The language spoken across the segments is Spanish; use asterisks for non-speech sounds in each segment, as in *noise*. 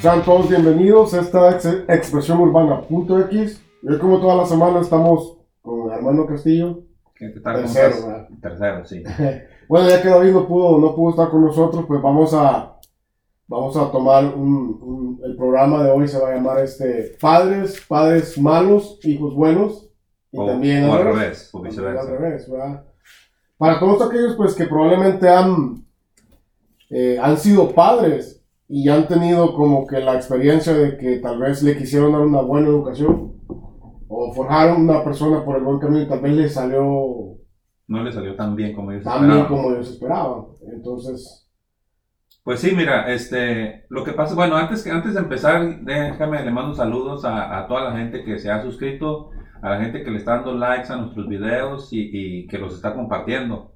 Sean todos bienvenidos a esta ex expresión urbana.x. Hoy como toda la semana estamos con Armando Castillo. Tercero, ¿Cómo ¿verdad? estás? Tercero, sí. *laughs* Bueno, ya que David no pudo, no pudo estar con nosotros, pues vamos a, vamos a tomar un, un- el programa de hoy se va a llamar este Padres, Padres Malos, Hijos Buenos. Y O, también o al revés. o viceversa. al revés, ¿verdad? Para todos aquellos pues que probablemente han, eh, han sido padres y han tenido como que la experiencia de que tal vez le quisieron dar una buena educación o forjaron una persona por el buen camino y tal vez le salió No le salió tan bien como ellos tan bien esperaban. como ellos esperaban. Entonces, Pues sí, mira, este, lo que pasa, bueno, antes que antes de empezar, déjame, le mando saludos a, a toda la gente que se ha suscrito, a la gente que le está dando likes a nuestros videos y, y que los está compartiendo.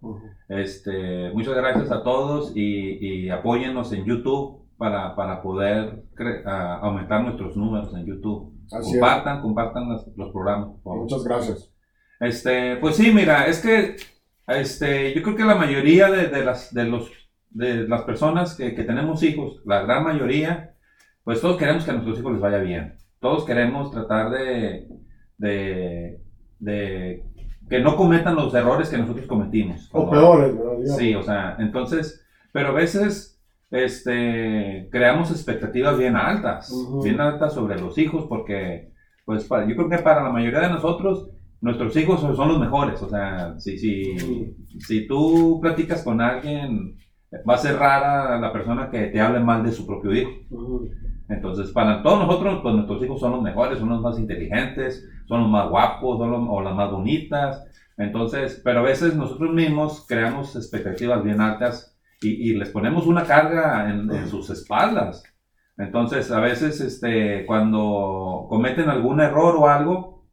Este, muchas gracias a todos y, y apóyennos en YouTube para, para poder a- aumentar nuestros números en YouTube. así es. compartan, compartan los, los programas. por favor. Muchas gracias. Este, pues sí, mira, es que este, yo creo que la mayoría de, de las, de, los, de las personas que, que tenemos hijos, la gran mayoría, pues todos queremos que a nuestros hijos les vaya bien. Todos queremos tratar de, de, de que no cometan los errores que nosotros cometimos. O peores, ¿verdad? Sí, o sea, entonces, pero a veces este, creamos expectativas bien altas, bien altas sobre los hijos, porque, pues, para- yo creo que para la mayoría de nosotros, nuestros hijos son, los mejores, o sea, si, si, si tú platicas con alguien, va a ser rara la persona que te hable mal de su propio hijo. Entonces, para todos nosotros, pues nuestros hijos son los mejores, son los más inteligentes, son los más guapos, son los- o las más bonitas. Entonces, pero a veces nosotros mismos creamos expectativas bien altas y, y les ponemos una carga en, en sus espaldas. Entonces, a veces, este, cuando cometen algún error o algo,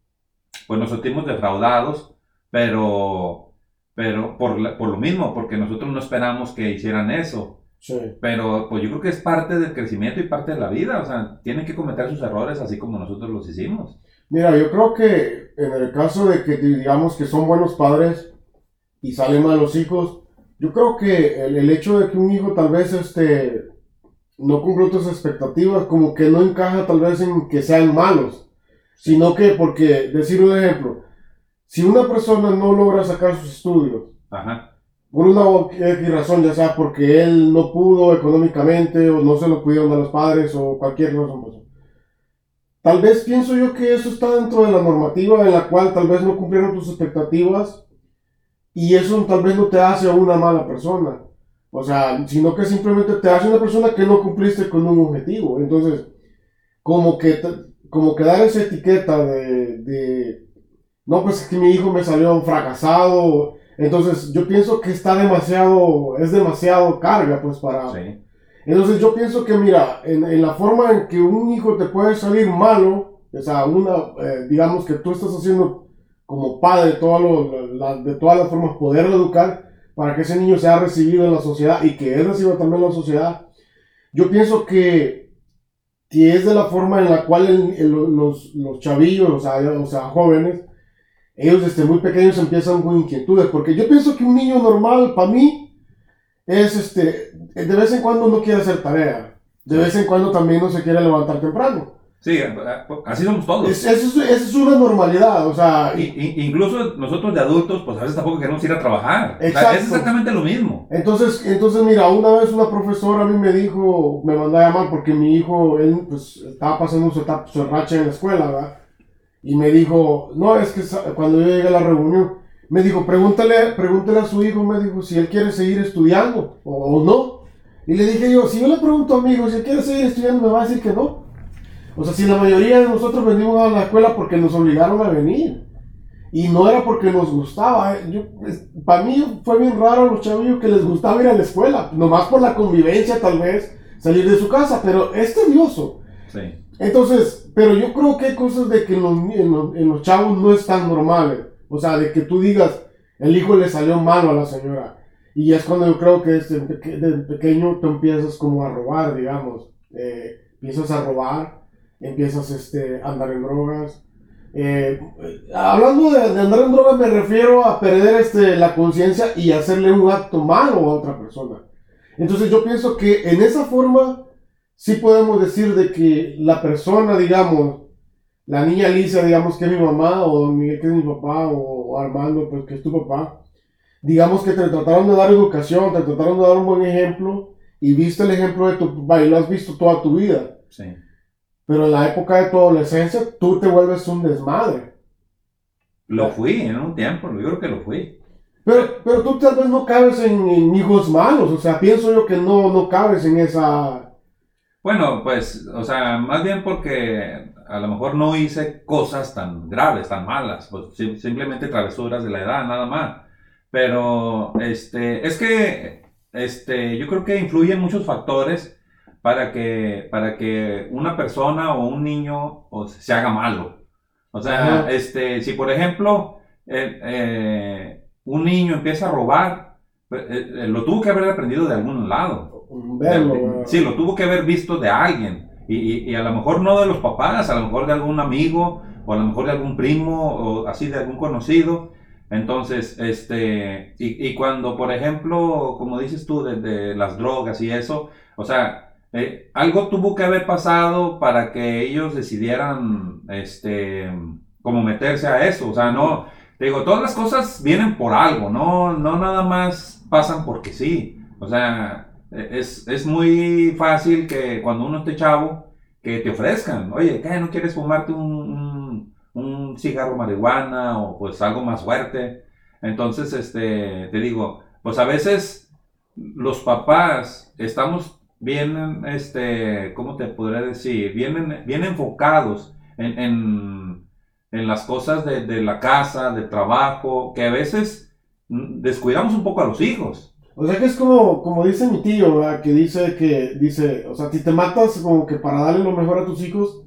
pues nos sentimos defraudados, pero, pero por, por lo mismo, porque nosotros no esperamos que hicieran eso. Sí. Pero pues yo creo que es parte del crecimiento y parte de la vida. O sea, tienen que cometer sus errores así como nosotros los hicimos. Mira, yo creo que en el caso de que digamos que son buenos padres y salen malos hijos, yo creo que el, el hecho de que un hijo tal vez este, no cumpla tus expectativas, como que no encaja tal vez en que sean malos, sino que porque, decir un ejemplo, si una persona no logra sacar sus estudios, Ajá. por una X razón, ya sea porque él no pudo económicamente o no se lo pudieron dar los padres o cualquier razón. pues. Tal vez pienso yo que eso está dentro de la normativa en la cual tal vez no cumplieron tus expectativas y eso tal vez no te hace a una mala persona. O sea, sino que simplemente te hace una persona que no cumpliste con un objetivo. Entonces, como que, como que dar esa etiqueta de, de, no, pues es que mi hijo me salió fracasado, entonces yo pienso que está demasiado, es demasiado carga pues para... Sí. Entonces yo pienso que mira, en, en la forma en que un hijo te puede salir malo, o sea, una, eh, digamos que tú estás haciendo como padre todo lo- la- de todas las formas poderlo educar para que ese niño sea recibido en la sociedad y que él reciba también la sociedad. Yo pienso que, que es de la forma en la cual el- el- los, los chavillos, o sea, o sea, jóvenes, ellos desde muy pequeños empiezan con inquietudes, porque yo pienso que un niño normal, para mí, es este, de vez en cuando no quiere hacer tarea, de vez en cuando también no se quiere levantar temprano. Sí, así somos todos. Es- eso, es, es una normalidad, o sea, i- incluso nosotros de adultos, pues a veces tampoco queremos ir a trabajar. O sea, Exacto. es exactamente lo mismo. Entonces, entonces, mira, una vez una profesora a mí me dijo, me mandó a llamar porque mi hijo, él, pues, estaba pasando su, etapa, su racha en la escuela, ¿verdad? Y me dijo, no, es que cuando yo llegué a la reunión, me dijo, pregúntale, pregúntale a su hijo, me dijo, si él quiere seguir estudiando o, o no. Y le dije yo, si yo le pregunto a mi hijo si él quiere seguir estudiando, me va a decir que no. O sea, si la mayoría de nosotros venimos a la escuela porque nos obligaron a venir. Y no era porque nos gustaba. eh, Yo, para mí fue bien raro a los chavillos que les gustaba ir a la escuela. Nomás por la convivencia, tal vez, salir de su casa. Pero es tedioso. Sí. Entonces, pero yo creo que hay cosas de que en los, en los, en los chavos no es tan normal. O sea, de que tú digas, el hijo le salió malo a la señora. Y es cuando yo creo que desde pequeño tú empiezas como a robar, digamos. Eh, empiezas a robar, empiezas este, a andar en drogas. Eh, hablando de, de andar en drogas me refiero a perder este, la conciencia y hacerle un acto malo a otra persona. Entonces yo pienso que en esa forma sí podemos decir de que la persona, digamos, la niña Alicia, digamos que es mi mamá, o Don Miguel que es mi papá, o, Armando, pues que es tu papá, digamos que te trataron de dar educación, te trataron de dar un buen ejemplo, y viste el ejemplo de tu papá y lo has visto toda tu vida. Sí. Pero en la época de tu adolescencia, tú te vuelves un desmadre. Lo fui en un tiempo, yo creo que lo fui. Pero, pero tú tal vez no cabes en, hijos malos, o sea, pienso yo que no, no cabes en esa... Bueno, pues, o sea, más bien porque a lo mejor no hice cosas tan graves, tan malas, pues simplemente travesuras de la edad, nada más. Pero, este, es que, este, yo creo que influyen muchos factores para que, para que una persona o un niño o se haga malo. O sea, este, si por ejemplo, eh, eh, un niño empieza a robar, pues, eh, lo tuvo que haber aprendido de algún lado. sí, lo tuvo que haber visto de alguien. Y, y, a lo mejor no de los papás, a lo mejor de algún amigo, o a lo mejor de algún primo, o así de algún conocido. Entonces, este, y, y cuando, por ejemplo, como dices tú, de, de, las drogas y eso, o sea, eh, algo tuvo que haber pasado para que ellos decidieran, este, como meterse a eso. O sea, no, te digo, todas las cosas vienen por algo, no, no nada más pasan porque sí. O sea, e, es, es muy fácil que cuando uno esté chavo, que te ofrezcan, oye, ¿qué? ¿No quieres fumarte un, un, cigarro marihuana o pues algo más fuerte? Entonces, este, te digo, pues a veces los papás estamos bien, este, ¿cómo te podría decir? Bien, bien enfocados en, en, en las cosas de, de, la casa, de trabajo, que a veces descuidamos un poco a los hijos. O sea que es como, como dice mi tío, ¿verdad? que dice que, dice, o sea, si te matas como que para darle lo mejor a tus hijos,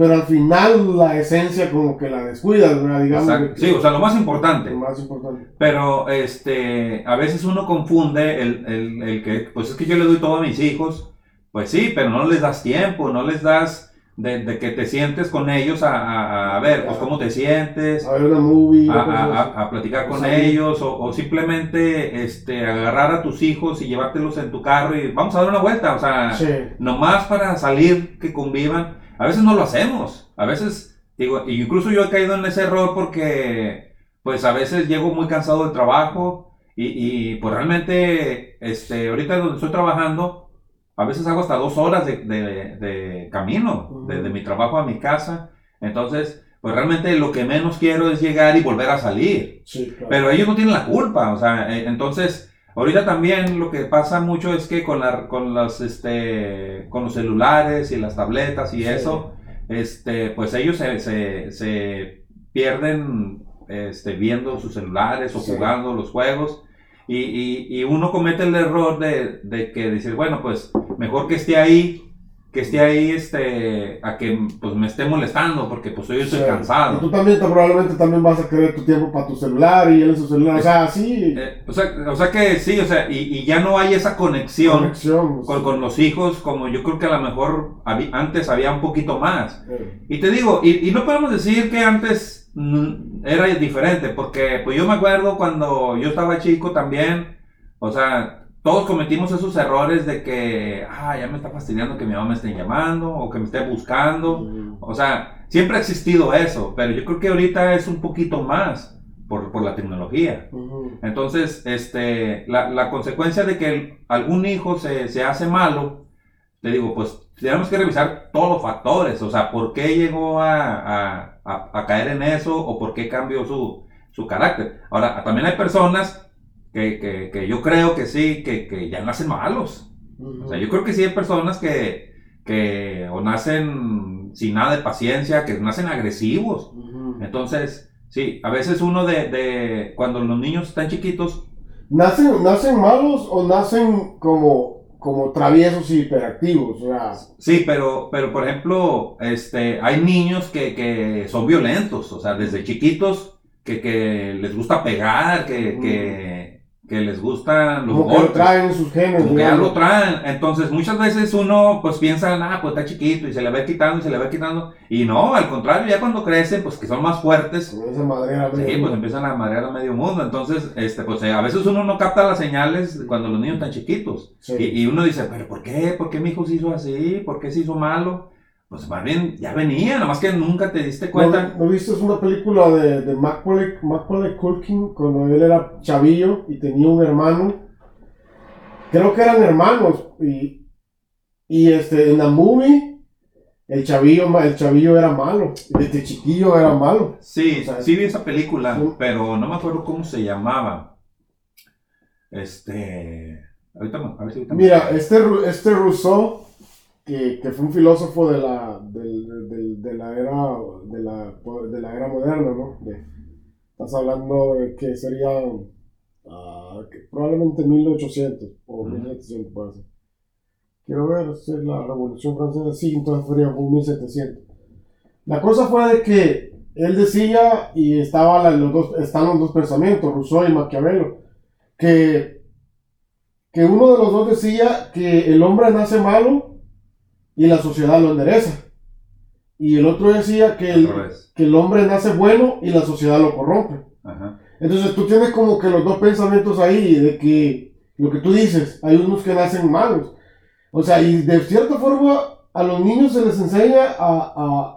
pero al final la esencia como que la descuidas, ¿verdad? Digamos. sí, o sea, lo más importante. Lo más importante. Pero, este, a veces uno confunde el, el, el, que, pues es que yo le doy todo a mis hijos, pues sí, pero no les das tiempo, no les das de, de que te sientes con ellos a, a, ver, pues cómo te sientes. A ver una movie. A, a platicar con ellos, o, o, simplemente, este, agarrar a tus hijos y llevártelos en tu carro y vamos a dar una vuelta, o sea, Sí. nomás para salir, que convivan. A veces no lo hacemos. A veces, digo, incluso yo he caído en ese error porque, pues a veces llego muy cansado del trabajo y, y pues realmente, este, ahorita donde estoy trabajando, a veces hago hasta dos horas de, de, de camino, desde mi trabajo a mi casa. Entonces, pues realmente lo que menos quiero es llegar y volver a salir. Sí, claro. Pero ellos no tienen la culpa, o sea, eh, entonces, ahorita también lo que pasa mucho es que con, la, con, los, este, con los celulares y las tabletas y Sí. eso, este, pues ellos se, se, se pierden este, viendo sus celulares o Sí. jugando los juegos. Y, y, y uno comete el error de, de que decir, bueno, pues mejor que esté ahí, que esté ahí este, a que pues, me esté molestando, porque pues yo estoy Sí. cansado. Y tú también te- probablemente también vas a querer tu tiempo para tu celular y él en su celular. O sea, sí. Eh, o, sea, o sea que sí, o sea, y, y ya no hay esa conexión conexión. con, con los hijos como yo creo que a lo mejor habí- antes había un poquito más. Eh, Y te digo, y, y no podemos decir que antes era diferente, porque pues yo me acuerdo cuando yo estaba chico también, o sea, todos cometimos esos errores de que, ah, ya me está fastidiando que mi mamá me esté llamando o que me esté buscando. mm, O sea, siempre ha existido eso, pero yo creo que ahorita es un poquito más por, por la tecnología. ujú. Entonces, este, la, la consecuencia de que el- algún hijo se, se hace malo, te digo, pues tenemos que revisar todos los factores, o sea, por qué llegó a, a- a- a caer en eso o por qué cambió su, su carácter. Ahora, también hay personas que, que- que yo creo que sí, que, que ya nacen malos. Ujú. O sea, yo creo que sí hay personas que, que o nacen sin nada de paciencia, que nacen agresivos. Ujú. Entonces, sí, a veces uno de, de cuando los niños están chiquitos, ¿Nacen, ¿Nacen malos o nacen como, como traviesos y hiperactivos? O sea, sí, pero, pero por ejemplo, este, hay niños que, que son violentos, o sea, desde chiquitos que, que les gusta pegar, que, que, que les gustan los Como que lo golpes. traen en sus genes. Como que digamos. algo traen. Entonces, muchas veces uno pues piensa, ah, pues está chiquito y se le va quitando y se le va quitando. Y no, al contrario, ya cuando crecen, pues que son más fuertes, madera, Sí, pues empiezan a marear a medio mundo. Entonces, este, pues eh, a veces uno no capta las señales cuando los niños están chiquitos. Sí. Y, y uno dice, pero ¿por qué? ¿Por qué mi hijo se hizo así? ¿Por qué se hizo malo? Pues más bien ya venía, nada más que nunca te diste cuenta. ¿No, ¿no viste una película de, de Macaulay, Macaulay Culkin cuando él era chavillo y tenía un hermano? Creo que eran hermanos y, y este, en la movie el chavillo, el chavillo era malo, desde chiquillo era malo. Sí, O sea, sí vi esa película, sí. pero no me acuerdo cómo se llamaba. Este... Ahorita, a ver si ahorita me- Mira, este, este Rousseau, que, que fue un filósofo de la, del- del- de, la era, de, la, de la era moderna, ¿no? De- estás hablando de que sería ah, que probablemente 1800 o Ujú. 1700 puede ser. Quiero ver, si es la Revolución Francesa, sí, entonces sería como 1700. La cosa fue de que él decía, y estaba la- los dos, están los dos pensamientos, Rousseau y Maquiavelo, que que uno de los dos decía que el hombre nace malo y la sociedad lo endereza. Y el otro decía que el, que el hombre nace bueno y la sociedad lo corrompe. Ajá. Entonces tú tienes como que los dos pensamientos ahí de que lo que tú dices, hay unos que nacen malos. O sea, y de cierta forma a los niños se les enseña a, a-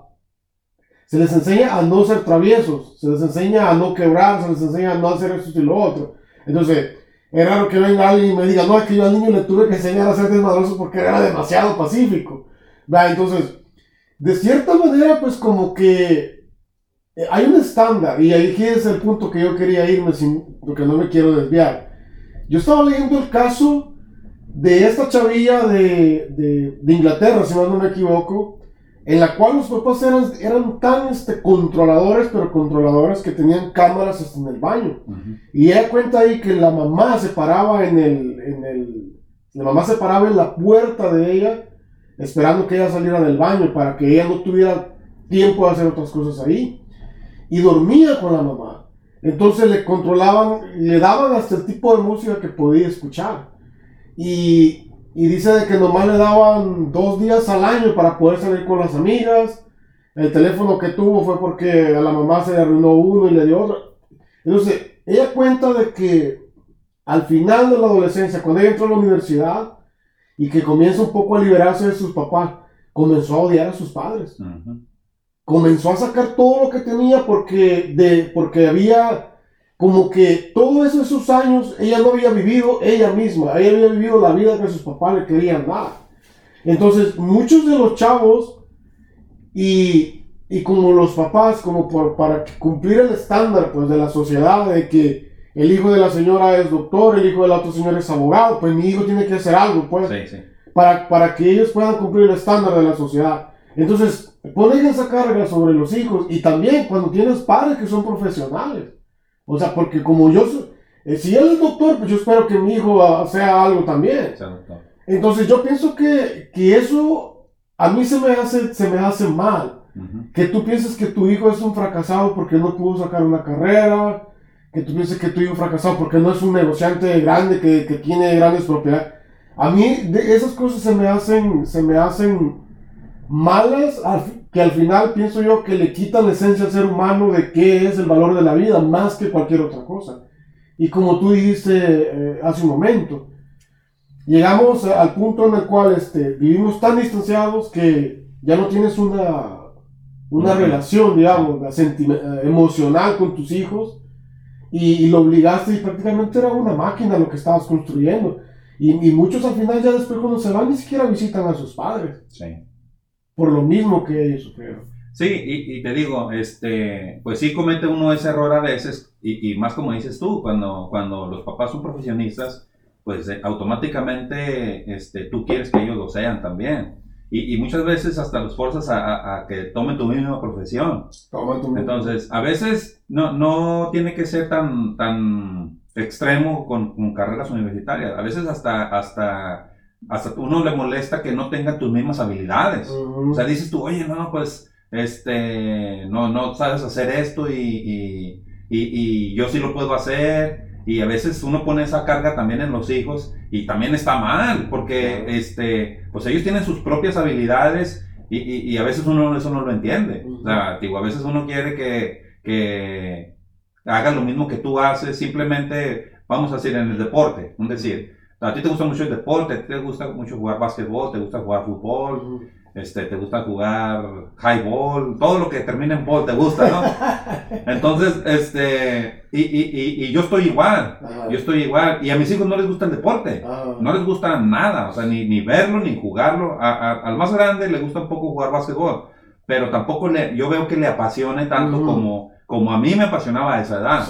se les enseña a no ser traviesos, se les enseña a no quebrar, se les enseña a no hacer esto y lo otro. Entonces, es raro que venga alguien y me diga, no, es que yo al niño le tuve que enseñar a ser desmadroso porque era demasiado pacífico. ¿Va? Entonces, de cierta manera, pues como que eh, hay un estándar, y ahí es el punto que yo quería irme, sin, porque no me quiero desviar. Yo estaba leyendo el caso de esta chavilla de, de, de Inglaterra, si mal no me equivoco, en la cual los papás eran, eran tan este, controladores, pero controladores que tenían cámaras hasta en el baño. Ujú. Y ella cuenta ahí que la mamá se paraba en el, en el, la mamá se paraba en la puerta de ella, esperando que ella saliera del baño para que ella no tuviera tiempo de hacer otras cosas ahí. Y dormía con la mamá. Entonces le controlaban, le daban hasta el tipo de música que podía escuchar. Y, y dice de que nomás le daban dos días al año para poder salir con las amigas. El teléfono que tuvo fue porque a la mamá se le arruinó uno y le dio otro. Entonces, ella cuenta de que al final de la adolescencia, cuando ella entró a la universidad y que comienza un poco a liberarse de sus papás, comenzó a odiar a sus padres. Comenzó a sacar todo lo que tenía porque, de, porque había como que todos esos, esos años ella no había vivido ella misma, ella había vivido la vida que sus papás le querían dar. Entonces, muchos de los chavos y, y como los papás, como por, para cumplir el estándar pues, de la sociedad, de que el hijo de la señora es doctor, el hijo de la otra señora es abogado, pues mi hijo tiene que hacer algo, pues, Sí, sí. para, para que ellos puedan cumplir el estándar de la sociedad. Entonces, ponen esa carga sobre los hijos y también cuando tienes padres que son profesionales. O sea, porque como yo, eh, si él es doctor, pues yo espero que mi hijo sea algo también. Entonces yo pienso que, que eso a mí se me hace, se me hace mal. Que tú pienses que tu hijo es un fracasado porque no pudo sacar una carrera. Que tú pienses que tu hijo es fracasado porque no es un negociante grande que, que tiene grandes propiedades. A mí de esas cosas se me hacen, se me hacen malas, que al final pienso yo que le quitan la esencia al ser humano de qué es el valor de la vida, más que cualquier otra cosa. Y como tú dijiste eh, hace un momento, llegamos al punto en el cual este, vivimos tan distanciados que ya no tienes una, una Ujú. relación, digamos, eh, emocional con tus hijos y, y lo obligaste y prácticamente era una máquina lo que estabas construyendo. Y, y muchos al final ya después cuando se van ni siquiera visitan a sus padres, Sí. por lo mismo que ellos sufrieron. Sí, y, y te digo, este, pues sí comete uno ese error a veces, y, y más como dices tú, cuando, cuando los papás son profesionistas, pues eh, automáticamente este, tú quieres que ellos lo sean también. Y, y muchas veces hasta los forzas a, a- a que tomen tu misma profesión. Toma tu- Entonces, a veces no, no tiene que ser tan, tan extremo con, con carreras universitarias. A veces hasta, hasta, hasta uno le molesta que no tenga tus mismas habilidades. O sea, dices tú, oye, no, pues, este, no, no sabes hacer esto y, y, y- y yo sí lo puedo hacer. y a veces uno pone esa carga también en los hijos y también está mal, porque este, pues ellos tienen sus propias habilidades y, y, a veces uno eso no lo entiende. O sea, digo, a veces uno quiere que, que haga lo mismo que tú haces, simplemente, vamos a decir, en el deporte, un decir, a ti te gusta mucho el deporte, te gusta mucho jugar básquetbol, te gusta jugar fútbol, este, te gusta jugar highball, todo lo que termina en ball te gusta, ¿no? *laughs* Entonces, este, y, y, y, yo estoy igual, yo estoy igual, y a mis hijos no les gusta el deporte, no les gusta nada, o sea, ni, ni verlo, ni jugarlo, al más grande le gusta un poco jugar básquetbol, pero tampoco le, yo veo que le apasione tanto como, como a mí me apasionaba a esa edad.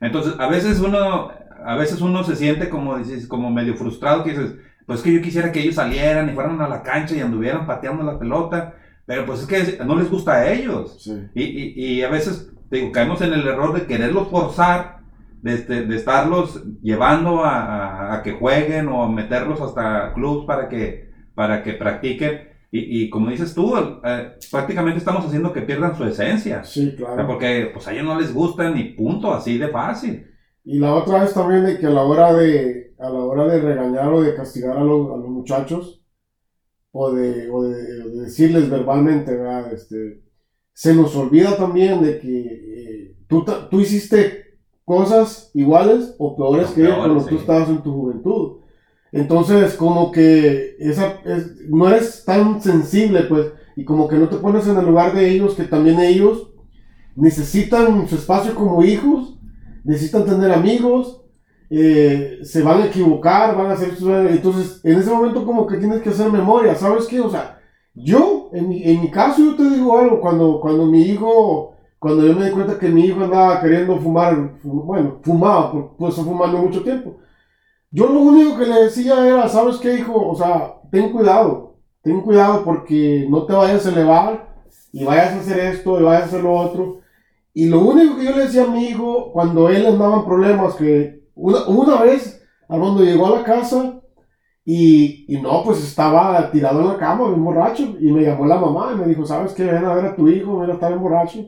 Entonces, a veces uno, a veces uno se siente como, dices, como medio frustrado, que dices, pues que yo quisiera que ellos salieran y fueran a la cancha y anduvieran pateando la pelota, pero pues es que no les gusta a ellos. Y, y, y, a veces, digo, caemos en el error de quererlos forzar, de, este, de estarlos llevando a, a, que jueguen o meterlos hasta clubs para que, para que practiquen. Y, y, como dices tú, eh, prácticamente estamos haciendo que pierdan su esencia. Sí, claro. porque pues a ellos no les gusta ni punto, así de fácil. Y la otra vez también de que a la hora de, a la hora de regañar o de castigar a los, a los muchachos, o de, o de, decirles verbalmente, ¿verdad? Este, se nos olvida también de que eh, tú, tú hiciste cosas iguales o peores que cuando tú estabas en tu juventud. Entonces, como que esa, es, no eres tan sensible, pues, y como que no te pones en el lugar de ellos, que también ellos necesitan su espacio como hijos, necesitan tener amigos, eh, se van a equivocar, van a hacer... Entonces, en ese momento como que tienes que hacer memoria, ¿sabes qué? O sea, yo, en mi, en mi caso, yo te digo algo, cuando, cuando mi hijo, cuando yo me di cuenta que mi hijo andaba queriendo fumar, bueno, fumaba, pues fumando mucho tiempo. Yo lo único que le decía era, ¿sabes qué, hijo? O sea, ten cuidado, ten cuidado porque no te vayas a elevar y vayas a hacer esto y vayas a hacer lo otro. Y lo único que yo le decía a mi hijo cuando él andaba en problemas, que una, una vez, Armando llegó a la casa y, y, no, pues estaba tirado en la cama, bien borracho, y me llamó la mamá y me dijo, ¿sabes qué? Ven a ver a tu hijo, ven a estar en borracho.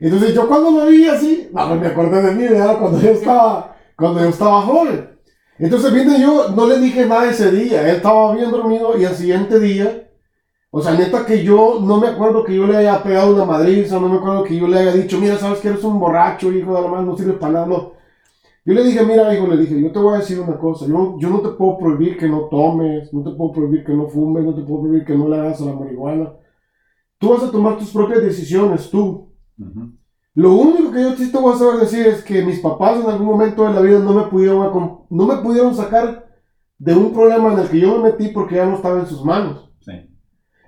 Entonces yo cuando me vi así, no, me acordé de mí, ¿verdad? Cuando yo estaba, cuando yo estaba joven. Entonces, viene yo no le dije nada ese día, él estaba bien dormido y al siguiente día, o sea, neta que yo no me acuerdo que yo le haya pegado una madriza, no me acuerdo que yo le haya dicho, mira, sabes que eres un borracho, hijo de la madre, no sirve para nada, no. Yo le dije, mira, hijo, le dije, yo te voy a decir una cosa, yo, yo no te puedo prohibir que no tomes, no te puedo prohibir que no fumes, no te puedo prohibir que no le hagas la marihuana. Tú vas a tomar tus propias decisiones, tú. Lo único que yo sí te voy a saber decir es que mis papás en algún momento de la vida no me pudieron, no me pudieron sacar de un problema en el que yo me metí porque ya no estaba en sus manos. Sí.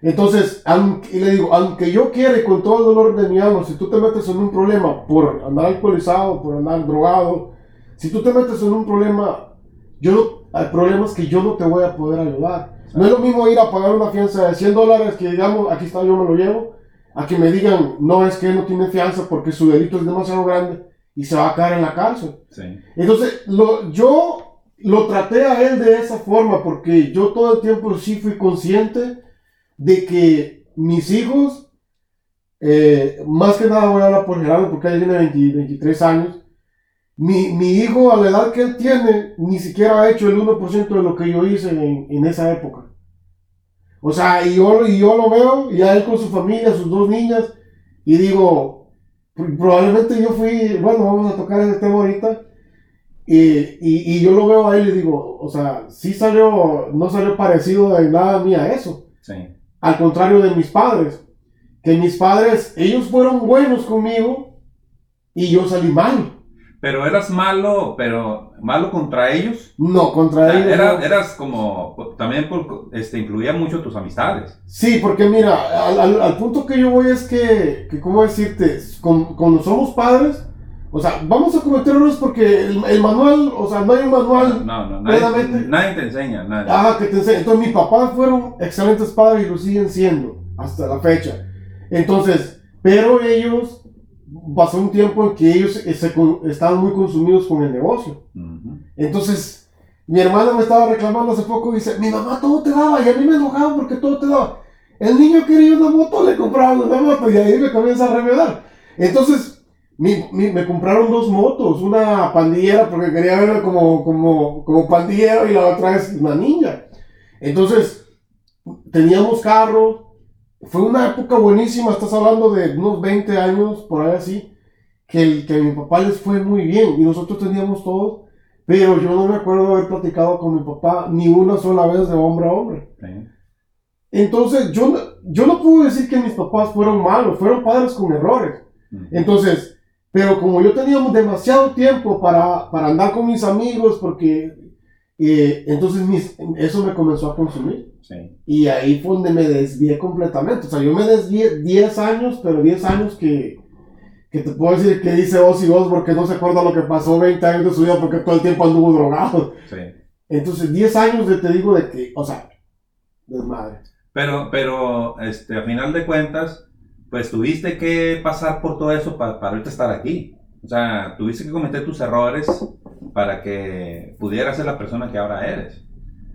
Entonces, y le digo, aunque yo quiera con todo el dolor de mi alma, si tú te metes en un problema por andar alcoholizado, por andar drogado, si tú te metes en un problema, yo no, hay problemas que yo no te voy a poder ayudar. No es lo mismo ir a pagar una fianza de 100 dólares que digamos, aquí está, yo me lo llevo, a que me digan, no, es que él no tiene fianza porque su delito es demasiado grande y se va a caer en la cárcel. Entonces, lo, yo lo traté a él de esa forma porque yo todo el tiempo sí fui consciente de que mis hijos, eh, más que nada voy a hablar por Gerardo porque él tiene 23 años, mi, mi, hijo, a la edad que él tiene, ni siquiera ha hecho el 1% de lo que yo hice en, en, esa época. O sea, y yo, y yo lo veo, y a él con su familia, sus dos niñas, y digo, probablemente yo fui, bueno, vamos a tocar ese tema ahorita, y, y, y, yo lo veo a él y digo, o sea, sí salió, no salió parecido de nada a mí a eso. Sí. Al contrario de mis padres, que mis padres, ellos fueron buenos conmigo y yo salí mal. Pero eras malo, pero malo contra ellos. No, contra ellos. Eras como, también por, este, influía mucho tus amistades. Sí, porque mira, al, al, punto que yo voy es que, que ¿cómo decirte? cuando somos padres, o sea, vamos a cometer errores porque el, el, manual, o sea, no hay un manual. No, no, nadie, nadie te enseña, nadie. Ah, que te enseña. Entonces, mi papá fueron excelentes padres y lo siguen siendo hasta la fecha. Entonces, pero ellos pasó un tiempo en que ellos eh, se, estaban muy consumidos con el negocio. Entonces, mi hermana me estaba reclamando hace poco y dice, mi mamá todo te daba y a mí me enojaba porque todo te daba. El niño quería una moto, le compraba una moto y ahí me comienza a remedar. Entonces, me compraron dos motos, una pandillera porque quería verla como, como, como pandillero y la otra es una niña. Entonces, teníamos carro, fue una época buenísima, estás hablando de unos 20 años, por ahí así, que, el, que a mi papá les fue muy bien y nosotros teníamos todo, pero yo no me acuerdo haber platicado con mi papá ni una sola vez de hombre a hombre. Entonces, yo, yo no puedo decir que mis papás fueron malos, fueron padres con errores. Entonces, pero como yo tenía demasiado tiempo para, para andar con mis amigos, porque eh, entonces eso me comenzó a consumir. Y ahí fue donde me desvié completamente. O sea, yo me desvié 10 años, pero 10 años que, que te puedo decir que dice Ozzy porque no se acuerda lo que pasó 20 años de su vida porque todo el tiempo anduvo drogado. Sí. Entonces, 10 años de, te digo de que, o sea, desmadre. Pero, pero, este, a final de cuentas, pues tuviste que pasar por todo eso para, para ahorita estar aquí. O sea, tuviste que cometer tus errores para que pudieras ser la persona que ahora eres.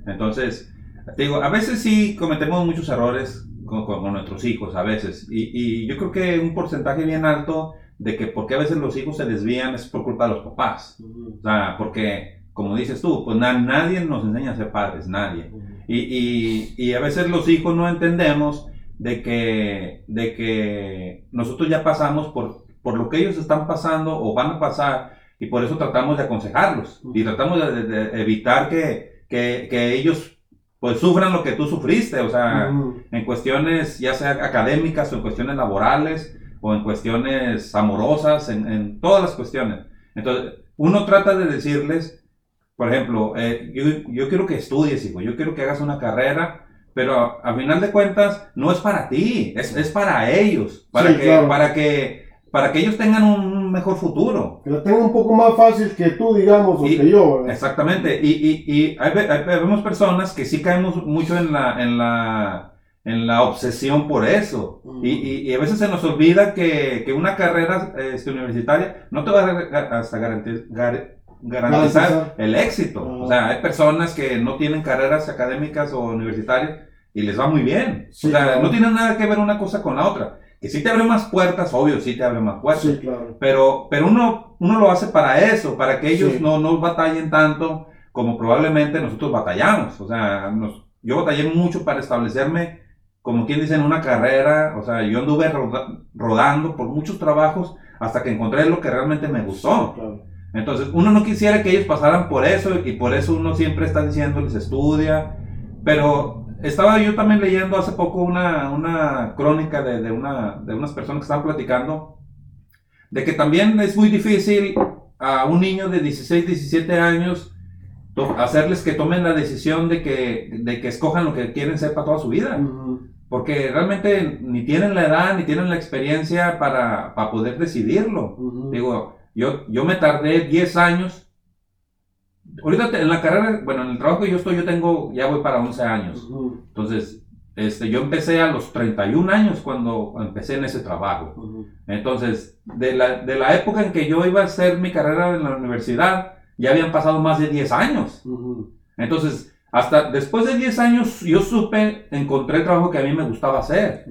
Entonces, te digo, a veces sí cometemos muchos errores con, con, nuestros hijos, a veces. Y, y, yo creo que un porcentaje bien alto de que porque a veces los hijos se desvían es por culpa de los papás. O sea, porque, como dices tú, pues nadie nos enseña a ser padres, nadie. y, y, y, a veces los hijos no entendemos de que, de que nosotros ya pasamos por, por lo que ellos están pasando o van a pasar y por eso tratamos de aconsejarlos. Y tratamos de, evitar que, que, que, ellos pues sufran lo que tú sufriste, o sea, en cuestiones ya sea académicas o en cuestiones laborales o en cuestiones amorosas, en, en todas las cuestiones. Entonces, uno trata de decirles, por ejemplo, eh, yo, yo, quiero que estudies, hijo, yo quiero que hagas una carrera pero a, final de cuentas no es para ti, es, es para ellos, para, que, para, que, para que ellos tengan un mejor futuro. Que lo tengan un poco más fácil que tú, digamos, o que yo. Exactamente, y, y, y hay, vemos personas que sí caemos mucho en la, en la, en la obsesión por eso. y, y, a veces se nos olvida que, que una carrera este, universitaria no te va a hasta garantizar garantizar el éxito. O ah. sea, hay personas que no tienen carreras académicas o universitarias y les va muy bien. o sea, no tiene nada que ver una cosa con la otra. Que sí te abre más puertas, obvio, sí te abre más puertas. Sí, claro. Pero, pero uno, uno lo hace para eso, para que ellos no, no batallen tanto como probablemente nosotros batallamos. O sea, nos, yo batallé mucho para establecerme, como quien dice, en una carrera. O sea, yo anduve rodando por muchos trabajos hasta que encontré lo que realmente me gustó. claro. Entonces, uno no quisiera que ellos pasaran por eso y por eso uno siempre está diciendo, les estudia. Pero estaba yo también leyendo hace poco una, una crónica de, de, una, de unas personas que estaban platicando de que también es muy difícil a un niño de 16, 17 años hacerles que tomen la decisión de que, de que escojan lo que quieren ser para toda su vida. Porque realmente ni tienen la edad ni tienen la experiencia para, para poder decidirlo. Digo, yo, yo me tardé 10 años. Ahorita en la carrera, bueno, en el trabajo que yo estoy, yo tengo, ya voy para 11 años. Entonces, este, yo empecé a los 31 años cuando empecé en ese trabajo. Entonces, de la, de la, época en que yo iba a hacer mi carrera en la universidad, ya habían pasado más de 10 años. Entonces, hasta después de 10 años, yo supe, encontré el trabajo que a mí me gustaba hacer.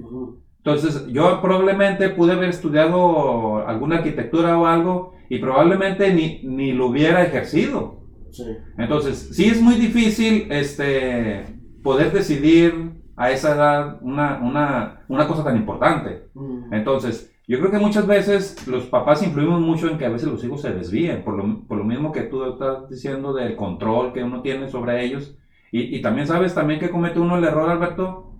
Entonces, yo probablemente pude haber estudiado alguna arquitectura o algo y probablemente ni, ni lo hubiera ejercido. Entonces, sí es muy difícil este, poder decidir a esa edad una, una, una cosa tan importante. Mm. Entonces, yo creo que muchas veces los papás influimos mucho en que a veces los hijos se desvíen, por lo, por lo mismo que tú estás diciendo del control que uno tiene sobre ellos. Y, y también sabes también que comete uno el error, Alberto,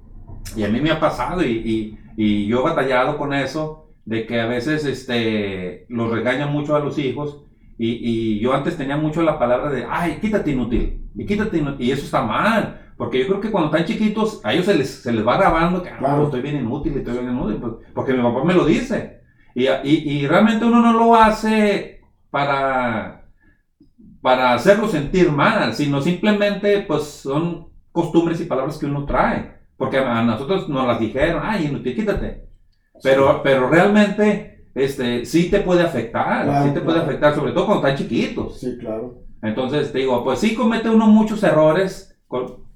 y a mí me ha pasado y, y, y yo he batallado con eso de que a veces este, los regañan mucho a los hijos y, y, yo antes tenía mucho la palabra de, ay, quítate inútil, y quítate inútil, y eso está mal, porque yo creo que cuando están chiquitos, a ellos se les, se les va grabando que, ah, claro. estoy bien inútil, estoy bien inútil, pues, porque mi papá me lo dice, y, y, y, realmente uno no lo hace para, para hacerlo sentir mal, sino simplemente, pues, son costumbres y palabras que uno trae, porque a nosotros nos las dijeron, ay, inútil, quítate, pero, pero realmente, este, sí te puede afectar, sí te puede afectar, sobre todo cuando están chiquitos. Sí, claro. Entonces, te digo, pues sí comete uno muchos errores,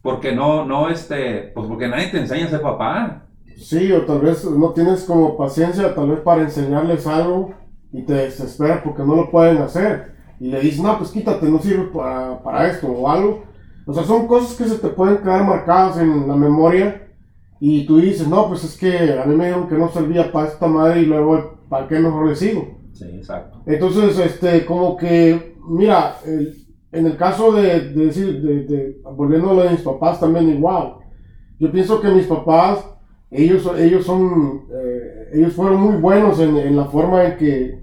porque no, no, este, pues porque nadie te enseña a ser papá. Sí, o tal vez no tienes como paciencia, tal vez para enseñarles algo y te desespera porque no lo pueden hacer. Y le dices, no, pues quítate, no sirve para, para esto o algo. O sea, son cosas que se te pueden quedar marcadas en la memoria y tú dices, no, pues es que a mí me dijeron que no servía para esta madre y luego, ¿para qué mejor le sigo? Sí, exacto. Entonces, este, como que, mira, en el caso de, de decir, de, de, volviendo a lo de mis papás también igual, yo pienso que mis papás, ellos, ellos son, eh, ellos fueron muy buenos en, en, la forma en que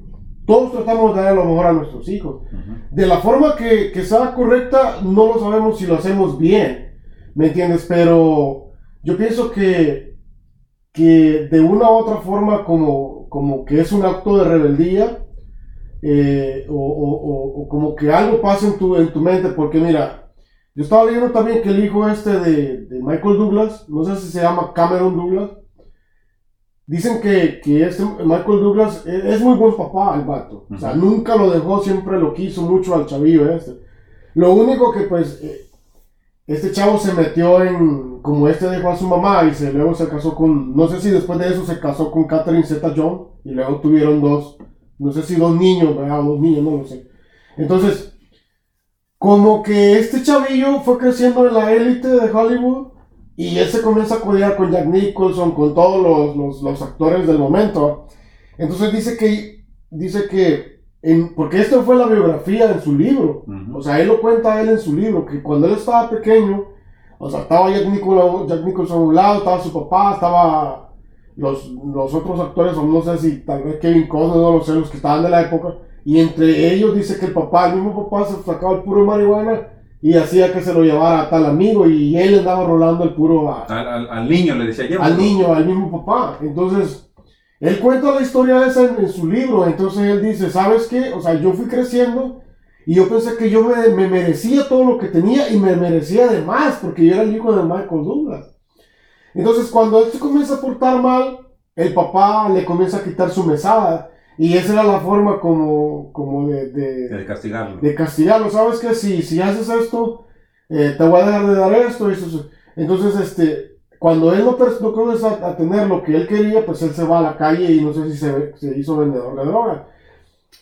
todos tratamos de dar lo mejor a nuestros hijos. De la forma que, que sea correcta, no lo sabemos si lo hacemos bien, ¿me entiendes? Pero yo pienso que, que de una u otra forma como, como que es un acto de rebeldía eh, o, o, o, como que algo pasa en tu, en tu mente, porque mira, yo estaba leyendo también que el hijo este de, de Michael Douglas, no sé si se llama Cameron Douglas, dicen que, que este Michael Douglas es, es muy buen papá, el vato, uh -huh. o sea, nunca lo dejó, siempre lo quiso mucho al chavillo este. Lo único que pues... Eh, este chavo se metió en, como este dejó a su mamá y se, luego se casó con, no sé si después de eso se casó con Catherine Zeta John y luego tuvieron dos, no sé si dos niños, ¿verdad? dos niños, no lo sé. Entonces, como que este chavillo fue creciendo en la élite de Hollywood y él se comienza a codear con Jack Nicholson, con todos los, los, los actores del momento. Entonces dice que, dice que en, porque esto fue la biografía en su libro. Uh -huh. O sea, él lo cuenta él en su libro, que cuando él estaba pequeño, o sea, estaba Jack Nicholson, Jack Nicholson a un lado, estaba su papá, estaba los, los otros actores, o no sé si tal vez Kevin Costner, no lo sé, los que estaban de la época, y entre ellos dice que el papá, el mismo papá se sacaba el puro marihuana y hacía que se lo llevara a tal amigo y él andaba rolando el puro a, al, al, al, niño, le decía Al niño, al mismo papá. Entonces, él cuenta la historia esa en, en, su libro, entonces él dice, ¿sabes qué? O sea, yo fui creciendo y yo pensé que yo me, me, merecía todo lo que tenía y me merecía de más, porque yo era el hijo de Michael Douglas. Entonces cuando él se comienza a portar mal, el papá le comienza a quitar su mesada y esa era la forma como, como de, de, de castigarlo. De castigarlo, ¿sabes qué? Si, si haces esto, eh, te voy a dejar de dar esto, eso, Entonces, este, cuando él no, no comienza a, a, tener lo que él quería, pues él se va a la calle y no sé si se, se hizo vendedor de droga.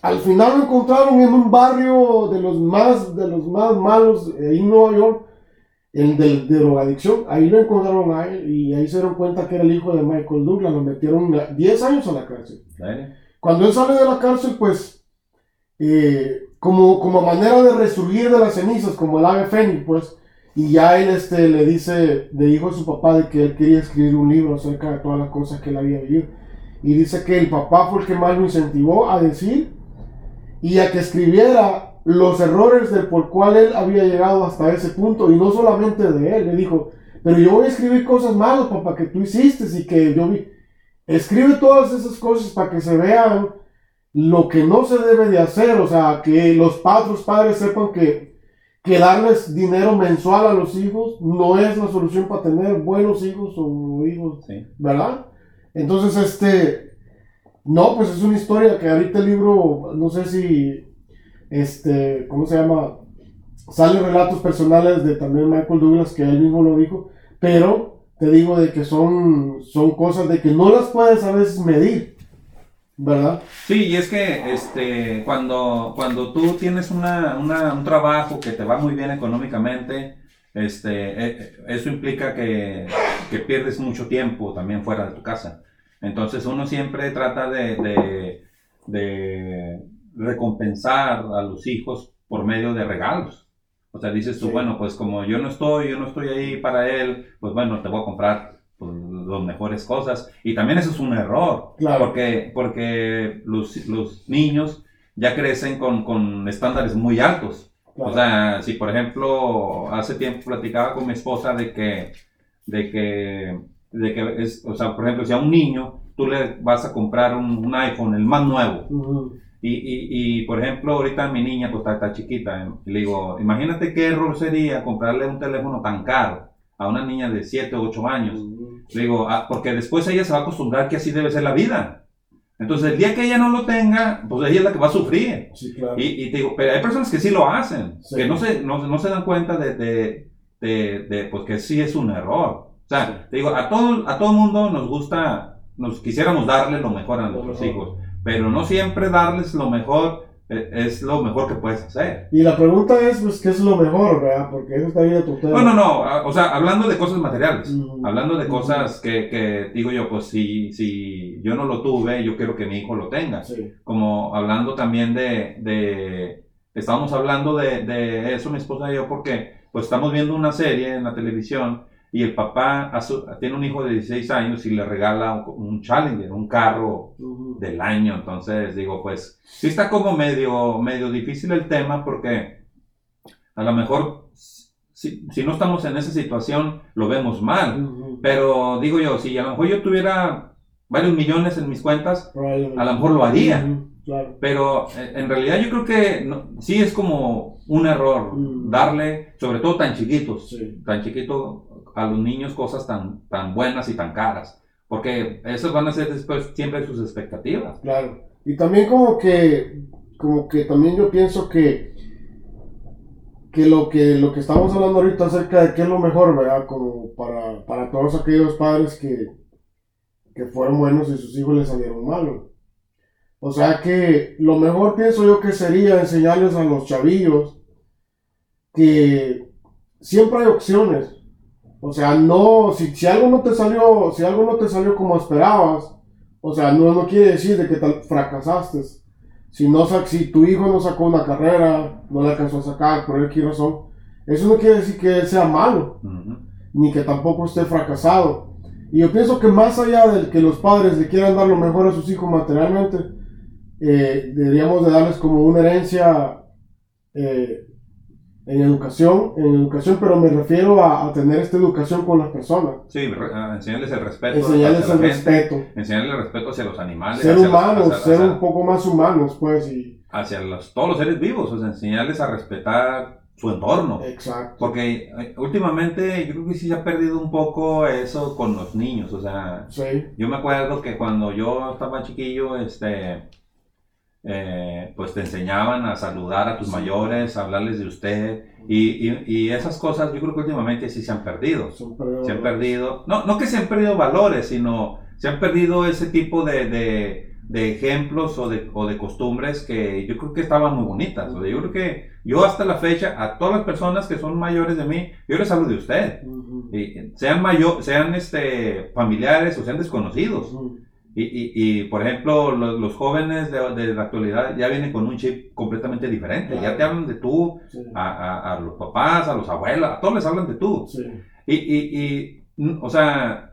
Al final lo encontraron en un barrio de los más, de los más malos ahí en Nueva York, el de, de, drogadicción. Ahí lo encontraron a él y ahí se dieron cuenta que era el hijo de Michael Douglas. Lo metieron 10 años a la cárcel. ¿Eh? Cuando él sale de la cárcel, pues, eh, como, como manera de resurgir de las cenizas, como el ave fénix, pues, y ya él este, le dice, le dijo a su papá de que él quería escribir un libro acerca de todas las cosas que él había vivido. Y dice que el papá fue el que más lo incentivó a decir y a que escribiera los errores del por cual él había llegado hasta ese punto. Y no solamente de él, le dijo, pero yo voy a escribir cosas malas, papá, que tú hiciste y que yo vi. Escribe todas esas cosas para que se vean lo que no se debe de hacer, o sea, que los padres, padres sepan que que darles dinero mensual a los hijos no es la solución para tener buenos hijos o hijos, sí. ¿verdad? Entonces, este, no, pues es una historia que ahorita el libro, no sé si, este, ¿cómo se llama? Salen relatos personales de también Michael Douglas, que él mismo lo dijo, pero te digo de que son, son cosas de que no las puedes a veces medir. ¿Verdad? Sí, y es que este, cuando, cuando tú tienes una, una, un trabajo que te va muy bien económicamente, este, eso implica que, que, pierdes mucho tiempo también fuera de tu casa. Entonces uno siempre trata de, de, de recompensar a los hijos por medio de regalos. O sea, dices tú, sí. bueno, pues como yo no estoy, yo no estoy ahí para él, pues bueno, te voy a comprar pues, las mejores cosas. Y también eso es un error, claro. porque, porque los, los niños ya crecen con, con estándares muy altos. Claro. O sea, si por ejemplo hace tiempo platicaba con mi esposa de que, de que, de que es, o sea, por ejemplo, si a un niño tú le vas a comprar un, un iPhone, el más nuevo, Uh -huh. y, y, y, por ejemplo, ahorita mi niña pues está, está chiquita, y le digo, imagínate qué error sería comprarle un teléfono tan caro a una niña de 7 o 8 años. Uh -huh. Digo, ah, porque después ella se va a acostumbrar que así debe ser la vida. Entonces, el día que ella no lo tenga, pues ella es la que va a sufrir. Sí, claro. y, y, te digo, pero hay personas que sí lo hacen, Sí. que no se, no, no se dan cuenta de, de, de, de, pues que sí es un error. O sea, te digo, a todo, a todo mundo nos gusta, nos quisiéramos darle lo mejor a nuestros hijos. pero no siempre darles lo mejor es lo mejor que puedes hacer. Y la pregunta es, pues, ¿qué es lo mejor, verdad? Porque eso está bien tu tema. No, no, no, o sea, hablando de cosas materiales, hablando de cosas que, que digo yo, pues si, si yo no lo tuve, yo quiero que mi hijo lo tenga. Sí. Como hablando también de, de estábamos hablando de, de eso mi esposa y yo, porque pues estamos viendo una serie en la televisión y el papá tiene un hijo de 16 años y le regala un, un Challenger, un carro Ujú. del año. Entonces digo, pues sí está como medio, medio difícil el tema porque a lo mejor si, si no estamos en esa situación lo vemos mal. Ujú. Pero digo yo, si a lo mejor yo tuviera varios millones en mis cuentas, a lo mejor lo haría. Ujú, Claro. Pero eh, en realidad yo creo que no- sí es como un error Mm. darle, sobre todo tan chiquitos, Sí. tan chiquito a los niños cosas tan, tan buenas y tan caras. Porque esas van a ser después siempre sus expectativas. Claro. Y también como que, como que también yo pienso que, que lo que, lo que estamos hablando ahorita acerca de qué es lo mejor, ¿verdad? Como para, para todos aquellos padres que, que fueron buenos y sus hijos les salieron malos. O sea que lo mejor pienso yo que sería enseñarles a los chavillos que siempre hay opciones. O sea, no, si, si algo no te salió, si algo no te salió como esperabas, o sea, no, no quiere decir de que tal- fracasaste. Si, no, si tu hijo no sacó una carrera, no la alcanzó a sacar por X razón, eso no quiere decir que él sea malo, ni que tampoco esté fracasado. Y yo pienso que más allá de que los padres le quieran dar lo mejor a sus hijos materialmente, eh, deberíamos de darles como una herencia eh, en educación, en educación, pero me refiero a, a tener esta educación con las personas, Sí, enseñarles el respeto. enseñarles el gente, respeto. enseñarles el respeto hacia los animales. ser los- humanos, hacia- ser hacia- un poco más humanos, pues, y hacia los- todos los seres vivos, o sea, enseñarles a respetar su entorno. exacto. Porque eh, últimamente yo creo que sí se ha perdido un poco eso con los niños, o sea, Sí, yo me acuerdo que cuando yo estaba chiquillo, este, eh, pues te enseñaban a saludar a tus mayores, a hablarles de usted, y, y- y esas cosas yo creo que últimamente sí se han perdido. Se han perdido, no, no que se han perdido valores, sino se han perdido ese tipo de, de- de ejemplos o de, o de costumbres que yo creo que estaban muy bonitas. O sea, yo creo que yo hasta la fecha, a todas las personas que son mayores de mí, yo les hablo de usted. Y sean mayor, sean este, familiares o sean desconocidos. ujú, Y, y- y, por ejemplo, los, los jóvenes de, de la actualidad ya vienen con un chip completamente diferente. Ya Claro. te hablan de tú, sí, a, a- a los papás, a los abuelos, a todos les hablan de tú. sí, Y, y, y, o sea,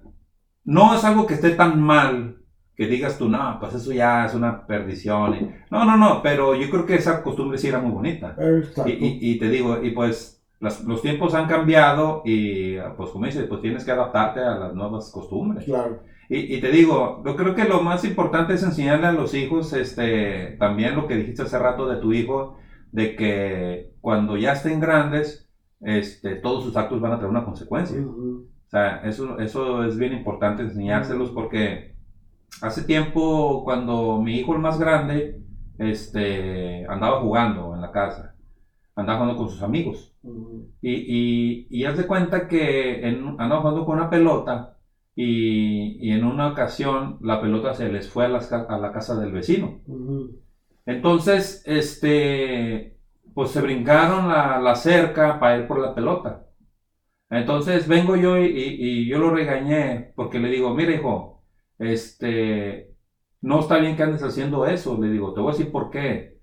no es algo que esté tan mal que digas tú, no, pues eso ya es una perdición. no, no, no, pero yo creo que esa costumbre sí era muy bonita. Y, y, y te digo, y pues las- los tiempos han cambiado y pues como dices, pues tienes que adaptarte a las nuevas costumbres. Claro, Y, y te digo, yo creo que lo más importante es enseñarle a los hijos, este, también lo que dijiste hace rato de tu hijo, de que cuando ya estén grandes, este, todos sus actos van a tener una consecuencia. O sea, eso, eso es bien importante enseñárselos porque hace tiempo cuando mi hijo el más grande este, andaba jugando en la casa, andaba jugando con sus amigos. Y, y, y haz de cuenta que en- andaba jugando con una pelota y, y en una ocasión la pelota se les fue a, la casa del vecino. Entonces, este, pues se brincaron la, la cerca para ir por la pelota. Entonces vengo yo y, y- y yo lo regañé porque le digo, mira hijo, este, no está bien que andes haciendo eso. Le digo, te voy a decir por qué.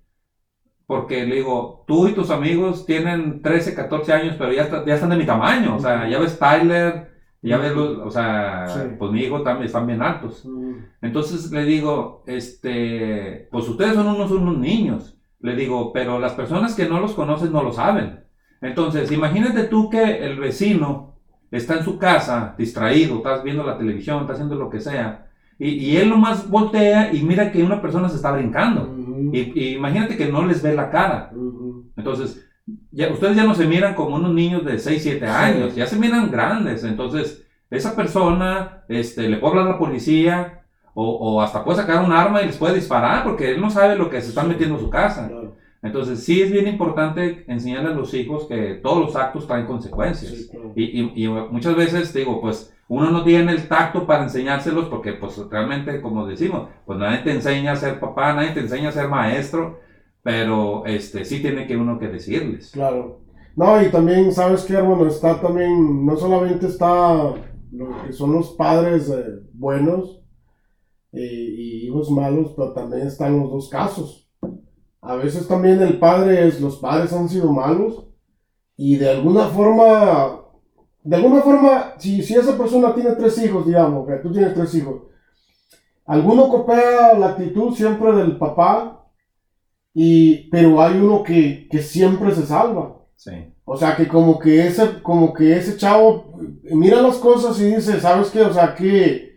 Porque le digo, tú y tus amigos tienen 13, 14 años, pero ya, está- ya están de mi tamaño. O sea, ya ves Tyler, ya ves, o sea, Sí. pues mi hijo también están bien altos. ujú, Entonces le digo, este, pues ustedes son unos, unos niños. Le digo, pero las personas que no los conocen no lo saben. Entonces, imagínate tú que el vecino está en su casa, distraído, estás viendo la televisión, está haciendo lo que sea, y, y él nomás voltea y mira que una persona se está brincando. ujú, Y, y imagínate que no les ve la cara. ujú, Entonces, ya, ustedes ya no se miran como unos niños de 6, 7 Sí. años, ya se miran grandes. Entonces, esa persona este, le puede hablar a la policía o, o hasta puede sacar un arma y les puede disparar porque él no sabe lo que se están metiendo en su casa. claro, Entonces, sí es bien importante enseñarle a los hijos que todos los actos traen consecuencias. Sí, claro. y, y- y muchas veces, digo, pues uno no tiene el tacto para enseñárselos porque, pues realmente, como decimos, pues nadie te enseña a ser papá, nadie te enseña a ser maestro, pero este, sí tiene que uno que decirles. Claro. No, y también, ¿sabes qué, hermano? Está también, no solamente está lo que son los padres eh, buenos eh, y hijos malos, pero también están los dos casos. A veces también el padre es, los padres han sido malos y de alguna forma, de alguna forma, si, si esa persona tiene tres hijos, digamos, que tú tienes tres hijos, alguno copia la actitud siempre del papá, y, pero hay uno que, que siempre se salva. Sí, O sea, que como que ese, como que ese chavo mira las cosas y dice, ¿sabes qué? O sea, que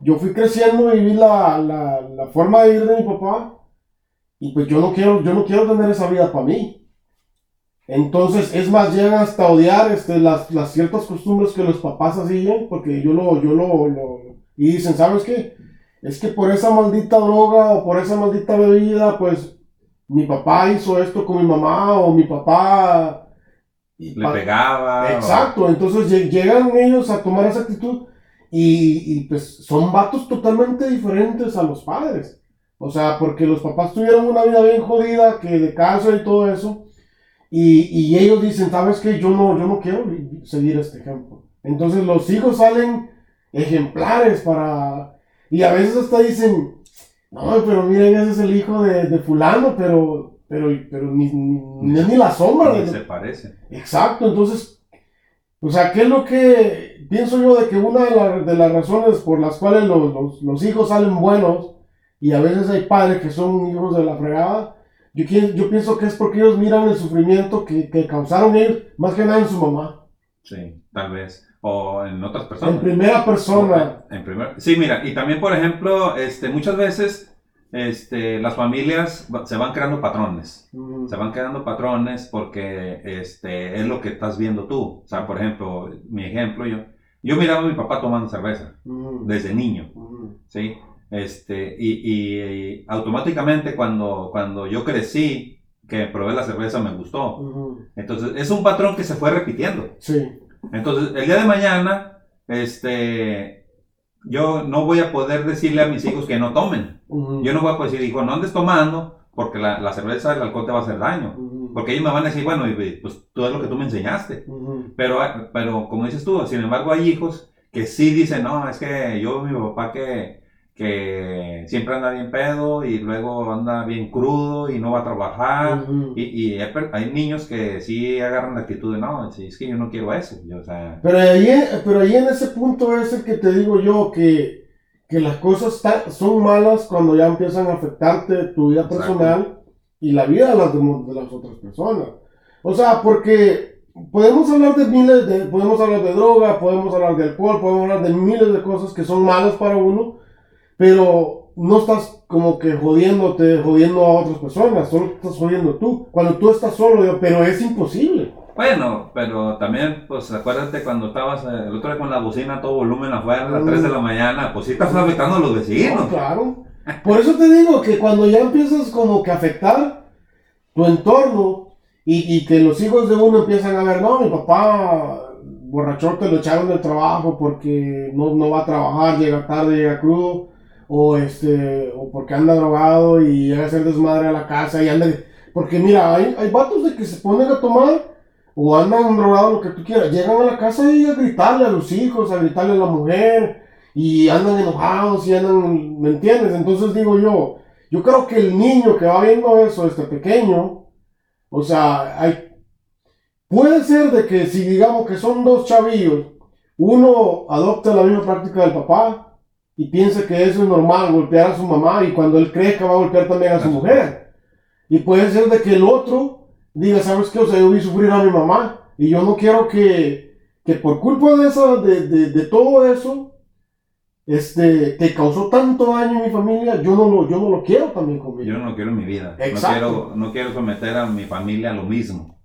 yo fui creciendo y vi la, la, la forma de ir de mi papá y pues yo no quiero, yo no quiero tener esa vida para mí. Entonces, es más, llegan hasta odiar este, las, las ciertas costumbres que los papás hacían, porque yo lo, yo lo, lo- y dicen, ¿sabes qué? Es que por esa maldita droga o por esa maldita bebida, pues mi papá hizo esto con mi mamá o mi papá... y le pa- pegaba. o- Exacto, entonces lle- llegan ellos a tomar esa actitud y, y, pues son vatos totalmente diferentes a los padres. O sea, porque los papás tuvieron una vida bien jodida, que de casa y todo eso, y, y ellos dicen, ¿sabes qué? Yo no, yo no quiero seguir este ejemplo. Entonces los hijos salen ejemplares para... Y a veces hasta dicen, no, pero miren, ese es el hijo de, de fulano, pero, pero, pero ni, ni, ni- ni la sombra Ni de, se parece. Exacto, entonces, o sea, ¿qué es lo que pienso yo de que una de, la- de las razones por las cuales los, los- los hijos salen buenos y a veces hay padres que son hijos de la fregada? Yo, yo pienso que es porque ellos miran el sufrimiento que, que causaron ellos, más que nada en su mamá, Sí, tal vez. O en otras personas. en primera persona. En primer- sí, mira, y también, por ejemplo, este, muchas veces este, las familias se van creando patrones. Mm, Se van creando patrones porque este, es lo que estás viendo tú. O sea, por ejemplo, mi ejemplo, yo, yo miraba a mi papá tomando cerveza mm, desde niño, mm, ¿sí? Este, y, y- y automáticamente cuando, cuando yo crecí, que probé la cerveza me gustó. Entonces, es un patrón que se fue repitiendo. Sí, Entonces, el día de mañana, este, yo no voy a poder decirle a mis hijos que no tomen. Yo no voy a poder decir, hijo, no andes tomando, porque la, la cerveza, el alcohol te va a hacer daño. Porque ellos me van a decir, bueno, pues tú es lo que tú me enseñaste. mm, Pero, pero como dices tú, sin embargo, hay hijos que sí dicen, no, es que yo, mi papá, que, que siempre anda bien pedo y luego anda bien crudo y no va a trabajar. mm. Y, y hay, niños que sí agarran la actitud de, no, es que yo no quiero eso. Yo, o sea, Pero ahí, pero ahí en ese punto es el que te digo yo que, que las cosas son malas cuando ya empiezan a afectarte tu vida Exacto. personal y la vida de las, de las otras personas. O sea, porque podemos hablar de miles de, podemos hablar de droga, podemos hablar de alcohol, podemos hablar de miles de cosas que son malas para uno, pero no estás como que jodiéndote, jodiendo a otras personas, solo estás jodiendo tú. Cuando tú estás solo, yo, pero es imposible. bueno, pero también, pues acuérdate cuando estabas eh, el otro día con la bocina a todo volumen afuera a las Mm. 3 de la mañana, pues sí estás afectando a los vecinos. No, claro. Por eso te digo que cuando ya empiezas como que a afectar tu entorno y, y que los hijos de uno empiezan a ver, no, mi papá borrachote lo echaron del trabajo porque no, no va a trabajar, llega tarde, llega crudo, o este, o porque anda drogado y llega a hacer desmadre a la casa y anda, porque mira, hay, hay vatos de que se ponen a tomar o andan drogados, lo que tú quieras, llegan a la casa y a gritarle a los hijos, a gritarle a la mujer, y andan enojados y andan, ¿me entiendes? Entonces digo yo, yo creo que el niño que va viendo eso, este pequeño, o sea, hay, puede ser de que si digamos que son dos chavillos, uno adopta la misma práctica del papá y piensa que eso es normal, golpear a su mamá y cuando él crezca va a golpear también a su mujer. Y puede ser de que el otro diga, ¿sabes qué? O sea, yo vi sufrir a mi mamá y yo no quiero que, que por culpa de, esa, de, de, de todo eso, este, que causó tanto daño en mi familia, yo no lo, yo no lo quiero también conmigo. Yo no lo quiero en mi vida. No Exacto. quiero, no quiero someter a mi familia a lo mismo.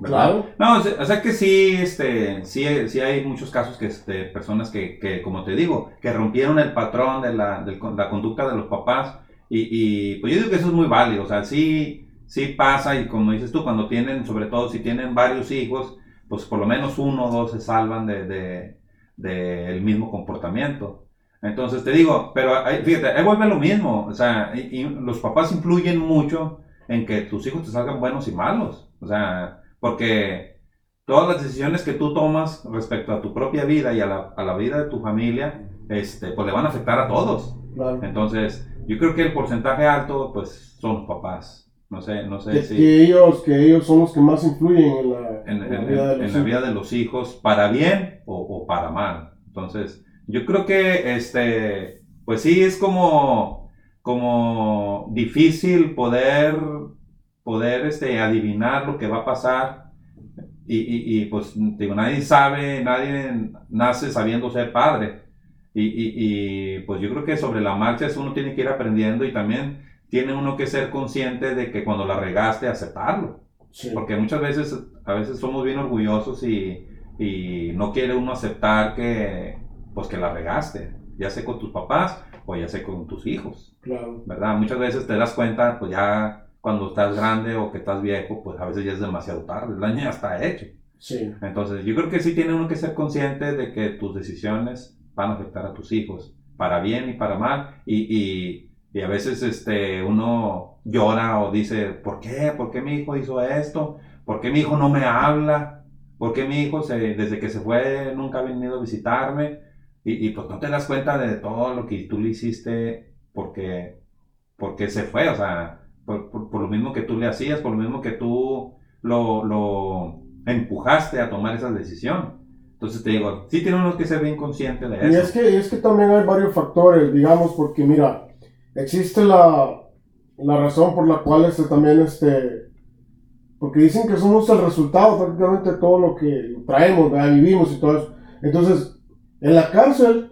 ¿Verdad? Claro. No, o sea, o sea que sí, este, sí, sí hay muchos casos que, este, personas que, que, como te digo, que rompieron el patrón de la, del la conducta de los papás y, y, pues yo digo que eso es muy válido, o sea, sí, sí pasa y como dices tú, cuando tienen, sobre todo si tienen varios hijos, pues por lo menos uno o dos se salvan de, de, del mismo comportamiento. Entonces te digo, pero fíjate, ahí vuelve lo mismo, o sea, y, los papás influyen mucho en que tus hijos te salgan buenos y malos, o sea, porque todas las decisiones que tú tomas respecto a tu propia vida y a la, a la vida de tu familia, este, pues le van a afectar a todos. Entonces, yo creo que el porcentaje alto, pues, son los papás. No sé, no sé que, si... Que ellos, que ellos son los que más influyen en la, en, la, vida, de los hijos, para bien o, o, para mal. Entonces, yo creo que, este, pues sí, es como, como difícil poder, poder, este, adivinar lo que va a pasar. Y, y, y pues, digo, nadie sabe, nadie nace sabiendo ser padre. Y, y, pues yo creo que sobre la marcha uno tiene que ir aprendiendo y también tiene uno que ser consciente de que cuando la regaste, aceptarlo. Porque muchas veces, a veces somos bien orgullosos y, y, no quiere uno aceptar que, pues que la regaste, ya sea con tus papás o ya sea con tus hijos. Claro. ¿Verdad? Muchas veces te das cuenta, pues ya cuando estás grande o que estás viejo, pues a veces ya es demasiado tarde, el daño ya está hecho. Sí. Entonces, yo creo que sí tiene uno que ser consciente de que tus decisiones van a afectar a tus hijos, para bien y para mal, y, y y a veces este, uno llora o dice, ¿por qué? ¿Por qué mi hijo hizo esto? ¿Por qué mi hijo no me habla? ¿Por qué mi hijo se, desde que se fue nunca ha venido a visitarme? Y, y, pues no te das cuenta de todo lo que tú le hiciste porque, porque se fue, o sea, por, por, lo mismo que tú le hacías, por lo mismo que tú lo, lo empujaste a tomar esa decisión. Entonces te digo, sí tiene uno que ser bien consciente de eso. Y es que, es que también hay varios factores, digamos, porque mira, existe la, la razón por la cual este también este porque dicen que somos el resultado prácticamente de todo lo que traemos, vivimos y todo eso. Entonces, en la cárcel,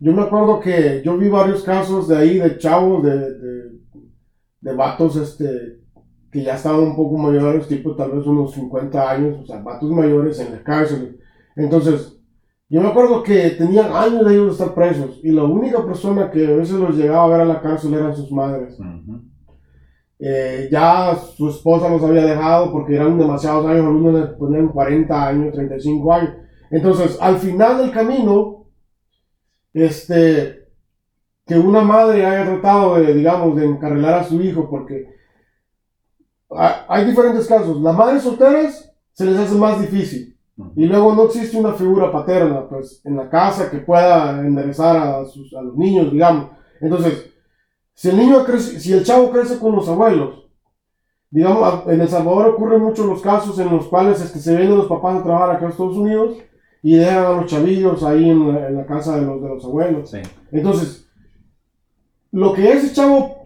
yo me acuerdo que yo vi varios casos de ahí, de chavos, de, de, vatos este, que ya estaban un poco mayores, tipo tal vez unos 50 años, o sea, vatos mayores en la cárcel. Entonces, yo me acuerdo que tenían años de ellos de estar presos y la única persona que a veces los llegaba a ver a la cárcel eran sus madres. Eh, ya su esposa los había dejado porque eran demasiados años, algunos les ponían 40 años, 35 años. Entonces, al final del camino, este, que una madre haya tratado de, digamos, de encarrilar a su hijo porque hay diferentes casos. Las madres solteras se les hace más difícil y luego no existe una figura paterna, pues, en la casa que pueda enderezar a, sus, a los niños, digamos. Entonces, si el niño crece, si el chavo crece con los abuelos, digamos, en El Salvador ocurren muchos los casos en los cuales es que se vienen los papás a trabajar acá en Estados Unidos y dejan a los chavillos ahí en la, casa de los, de los abuelos. Entonces, lo que ese chavo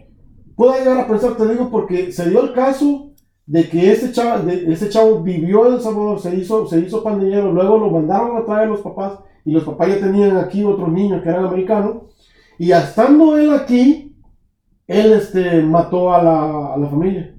pueda llegar a pensar, te digo, porque se dio el caso de que este chavo, de, chavo vivió en El Salvador, se hizo, se hizo pandillero, luego lo mandaron a traer los papás y los papás ya tenían aquí otros niños que eran americanos y estando él aquí, él este, mató a la, a la familia,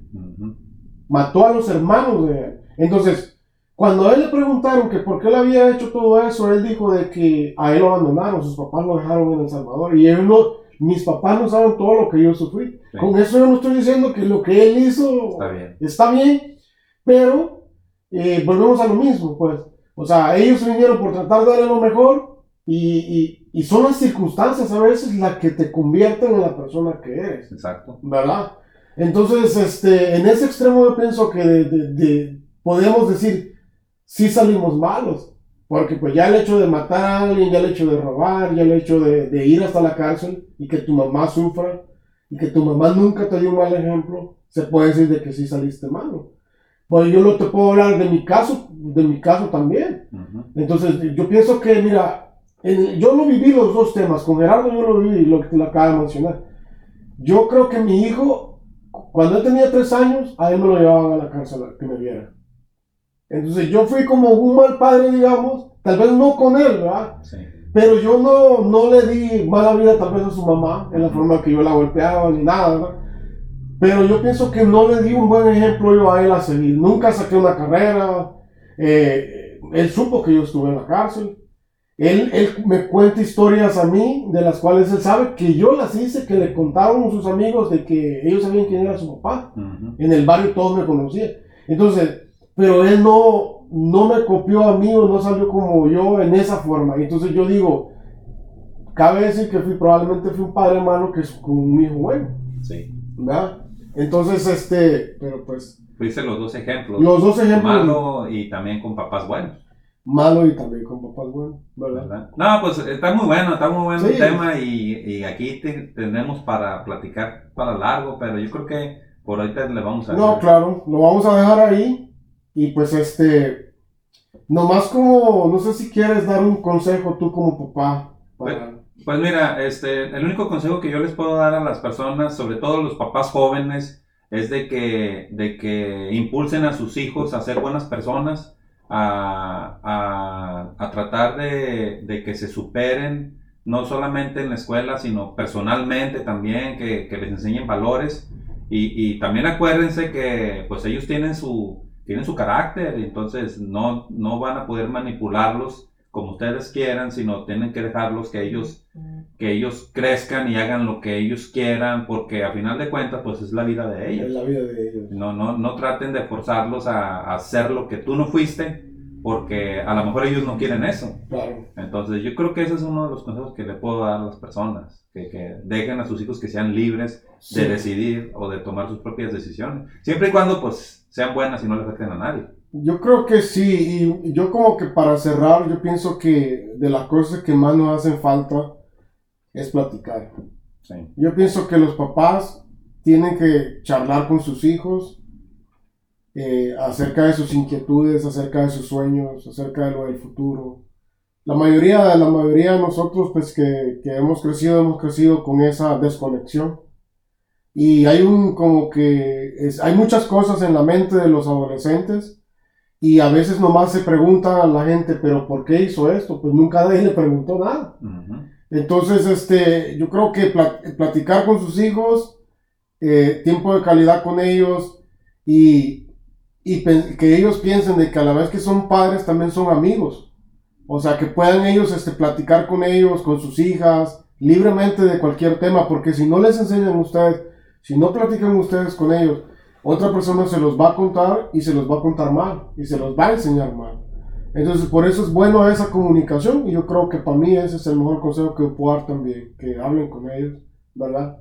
mató a los hermanos de él. Entonces, cuando a él le preguntaron que por qué él había hecho todo eso, él dijo de que a él lo abandonaron, sus papás lo dejaron en El Salvador y él no, mis papás no saben todo lo que yo sufrí. Con eso yo no estoy diciendo que lo que él hizo está bien, pero eh, volvemos a lo mismo, pues. O sea, ellos vinieron por tratar de darle lo mejor y, y, son las circunstancias a veces las que te convierten en la persona que eres. Exacto. ¿Verdad? Entonces, este, en ese extremo yo pienso que de, podemos decir, sí salimos malos. Porque pues ya el hecho de matar a alguien, ya el hecho de robar, ya el hecho de, de ir hasta la cárcel y que tu mamá sufra y que tu mamá nunca te dio un mal ejemplo, se puede decir de que sí saliste malo. Pues yo no te puedo hablar de mi caso, de mi caso también. Entonces yo pienso que, mira, yo lo viví los dos temas, con Gerardo yo lo viví, lo que te lo acabo de mencionar. Yo creo que mi hijo, cuando él tenía tres años, a él me lo llevaban a la cárcel que me viera. Entonces yo fui como un mal padre, digamos, tal vez no con él, ¿verdad? Sí. Pero yo no, no le di mala vida tal vez a su mamá, en la forma que yo la golpeaba ni nada, ¿verdad? Pero yo pienso que no le di un buen ejemplo yo a él a seguir. Nunca saqué una carrera. Eh, él supo que yo estuve en la cárcel. él, él me cuenta historias a mí, de las cuales él sabe que yo las hice, que le contaron sus amigos de que ellos sabían quién era su papá. En el barrio todos me conocían. Entonces, pero él no, no me copió a mí o no salió como yo en esa forma. Entonces yo digo, cabe decir que fui, probablemente fui un padre malo que es con un hijo bueno. Sí. ¿Verdad? Entonces, este, pero pues... Fuiste los dos ejemplos. Los dos ejemplos. Malo y también con papás buenos. Malo y también con papás buenos, ¿verdad? No, pues está muy bueno, está muy bueno el tema y, y aquí tenemos para platicar para largo, pero yo creo que por ahorita le vamos a... No, claro, lo vamos a dejar ahí y pues este, nomás como, no sé si quieres dar un consejo tú como papá. Pues, pues, mira, este, el único consejo que yo les puedo dar a las personas, sobre todo los papás jóvenes, es de que, de que impulsen a sus hijos a ser buenas personas a, tratar de, que se superen, no solamente en la escuela, sino personalmente también, que, les enseñen valores. Y, también acuérdense que pues ellos tienen su, tienen su carácter, entonces no, no van a poder manipularlos como ustedes quieran, sino tienen que dejarlos que ellos, que ellos crezcan y hagan lo que ellos quieran, porque a final de cuentas, pues es la vida de ellos. Es la vida de ellos. No, no, no traten de forzarlos a, hacer lo que tú no fuiste, porque a lo mejor ellos no quieren eso. Claro. Entonces yo creo que ese es uno de los consejos que le puedo dar a las personas, que, que dejen a sus hijos que sean libres de decidir o de tomar sus propias decisiones, siempre y cuando pues sean buenas y no le afecten a nadie. Yo creo que sí, y yo como que para cerrar, yo pienso que de las cosas que más nos hacen falta es platicar. Yo pienso que los papás tienen que charlar con sus hijos eh, acerca de sus inquietudes, acerca de sus sueños, acerca de lo del futuro. La mayoría, la mayoría de nosotros, pues que, que hemos crecido, hemos crecido con esa desconexión. Y hay un como que es, hay muchas cosas en la mente de los adolescentes y a veces nomás se pregunta a la gente, pero ¿por qué hizo esto? Pues nunca nadie le preguntó nada. Entonces, este, yo creo que platicar con sus hijos, eh, tiempo de calidad con ellos y, y que ellos piensen de que a la vez que son padres también son amigos. O sea, que puedan ellos este, platicar con ellos, con sus hijas, libremente de cualquier tema, porque si no les enseñan ustedes, si no platican ustedes con ellos, otra persona se los va a contar y se los va a contar mal y se los va a enseñar mal. Entonces, por eso es bueno esa comunicación y yo creo que para mí ese es el mejor consejo que puedo dar también, que hablen con ellos, ¿verdad?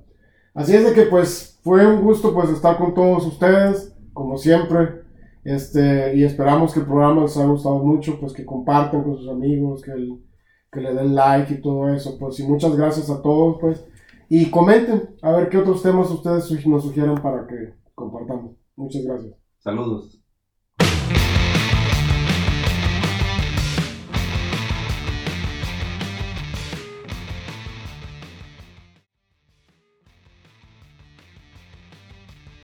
Así es de que pues fue un gusto pues estar con todos ustedes, como siempre, este, y esperamos que el programa les haya gustado mucho, pues que compartan con sus amigos, que, que le den like y todo eso, pues y muchas gracias a todos, pues, y comenten a ver qué otros temas ustedes nos sugieren para que compartamos. Muchas gracias. Saludos.